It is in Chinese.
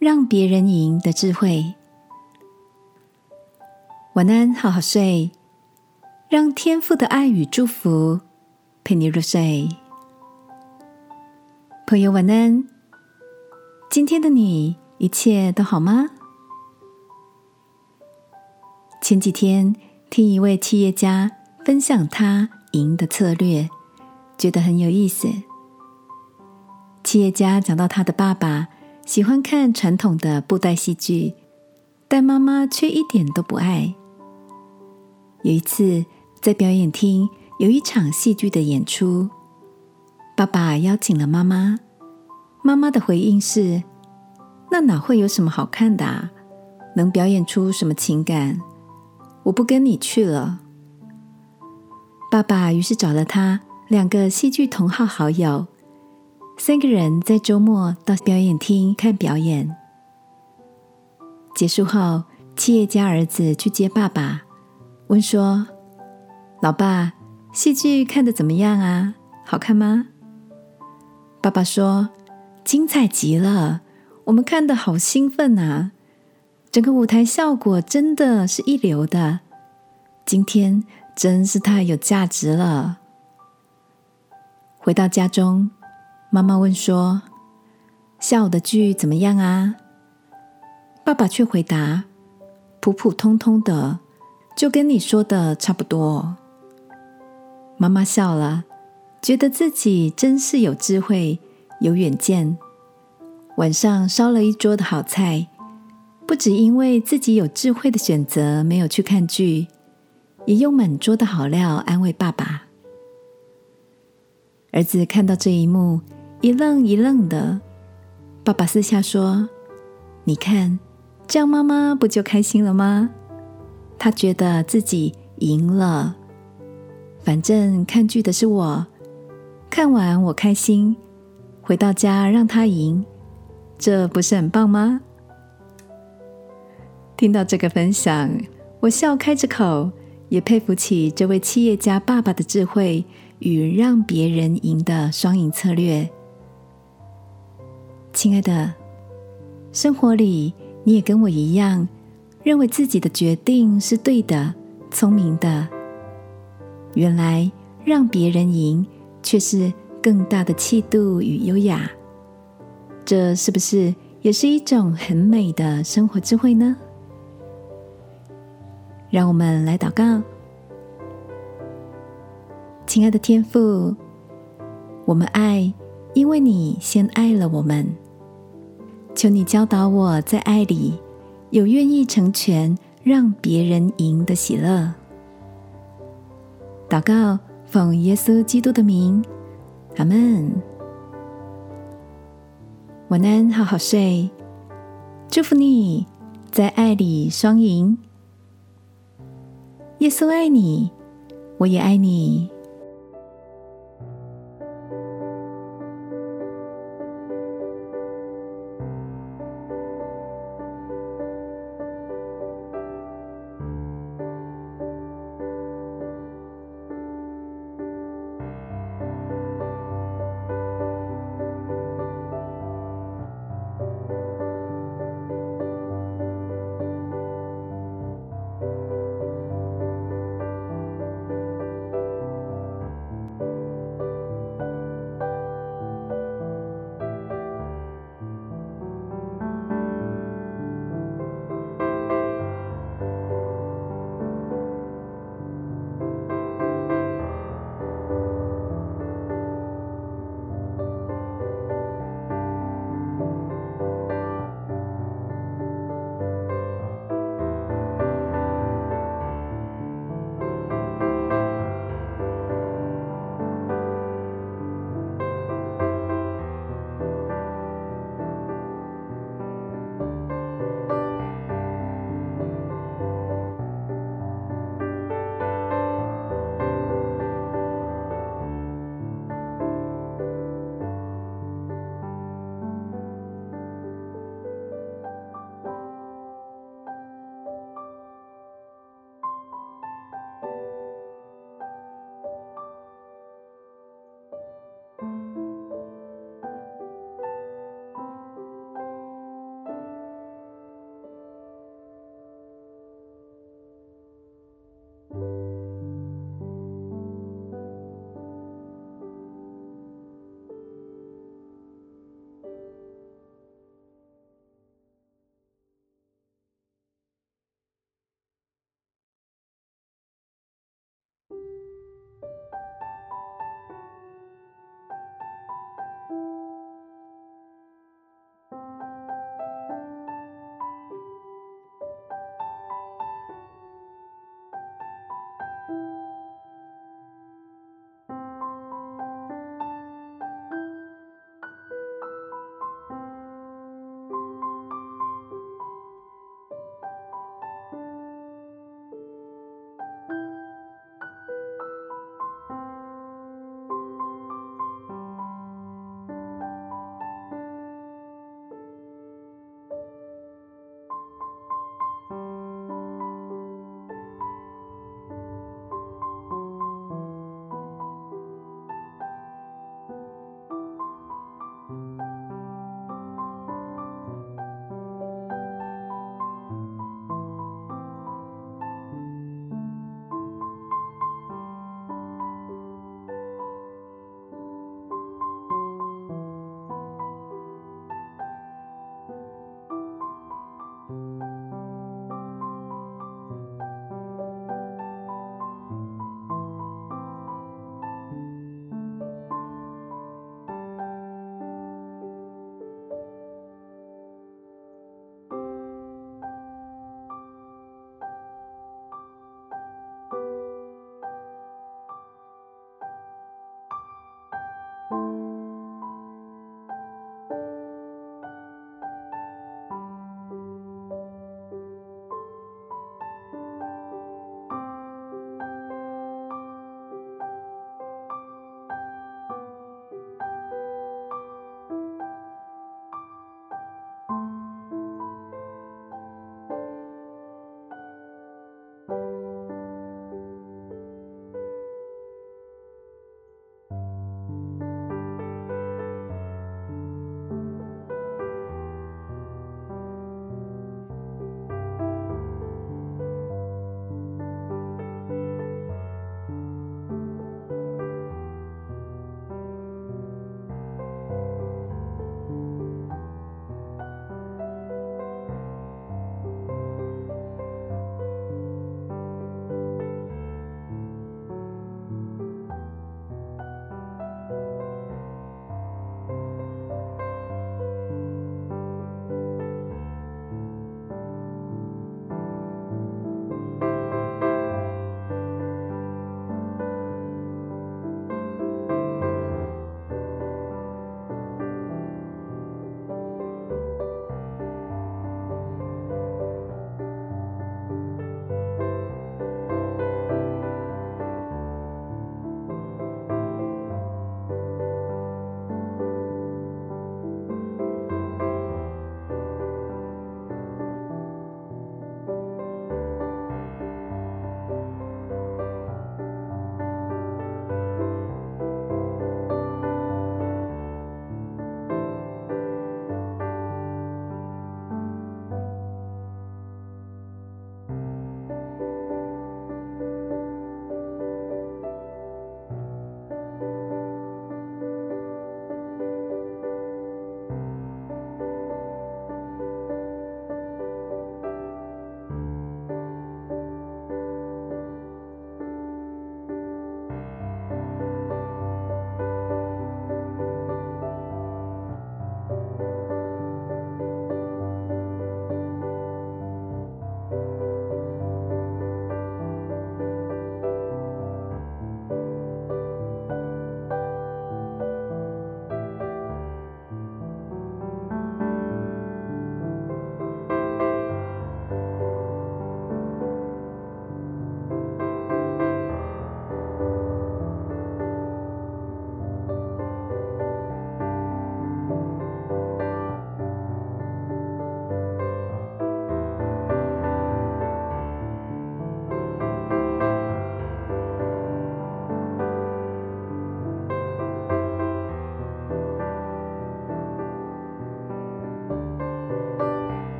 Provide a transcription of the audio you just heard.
让别人赢的智慧。晚安，好好睡，让天赋的爱与祝福陪你入睡。朋友，晚安。今天的你一切都好吗？前几天听一位企业家分享他赢的策略，觉得很有意思。企业家讲到他的爸爸喜欢看传统的布袋戏剧，但妈妈却一点都不爱。有一次，在表演厅有一场戏剧的演出，爸爸邀请了妈妈。妈妈的回应是：“那哪会有什么好看的？啊？能表演出什么情感？我不跟你去了。”爸爸于是找了他两个戏剧同好好友，三个人在周末到表演厅看表演。结束后，企业家儿子去接爸爸。问说：“老爸，戏剧看的怎么样啊？好看吗？”爸爸说：“精彩极了，我们看的好兴奋啊！整个舞台效果真的是一流的，今天真是太有价值了。”回到家中，妈妈问说：“下午的剧怎么样啊？”爸爸却回答：“普普通通的。”就跟你说的差不多。妈妈笑了，觉得自己真是有智慧、有远见。晚上烧了一桌的好菜，不只因为自己有智慧的选择没有去看剧，也用满桌的好料安慰爸爸。儿子看到这一幕，一愣一愣的。爸爸私下说：“你看，这样妈妈不就开心了吗？”他觉得自己赢了，反正看剧的是我，看完我开心，回到家让他赢，这不是很棒吗？听到这个分享，我笑开着口，也佩服起这位企业家爸爸的智慧与让别人赢的双赢策略。亲爱的，生活里你也跟我一样。认为自己的决定是对的、聪明的，原来让别人赢却是更大的气度与优雅。这是不是也是一种很美的生活智慧呢？让我们来祷告，亲爱的天父，我们爱，因为你先爱了我们。求你教导我在爱里。有愿意成全让别人赢的喜乐，祷告奉耶稣基督的名，阿门。晚安，好好睡，祝福你在爱里双赢。耶稣爱你，我也爱你。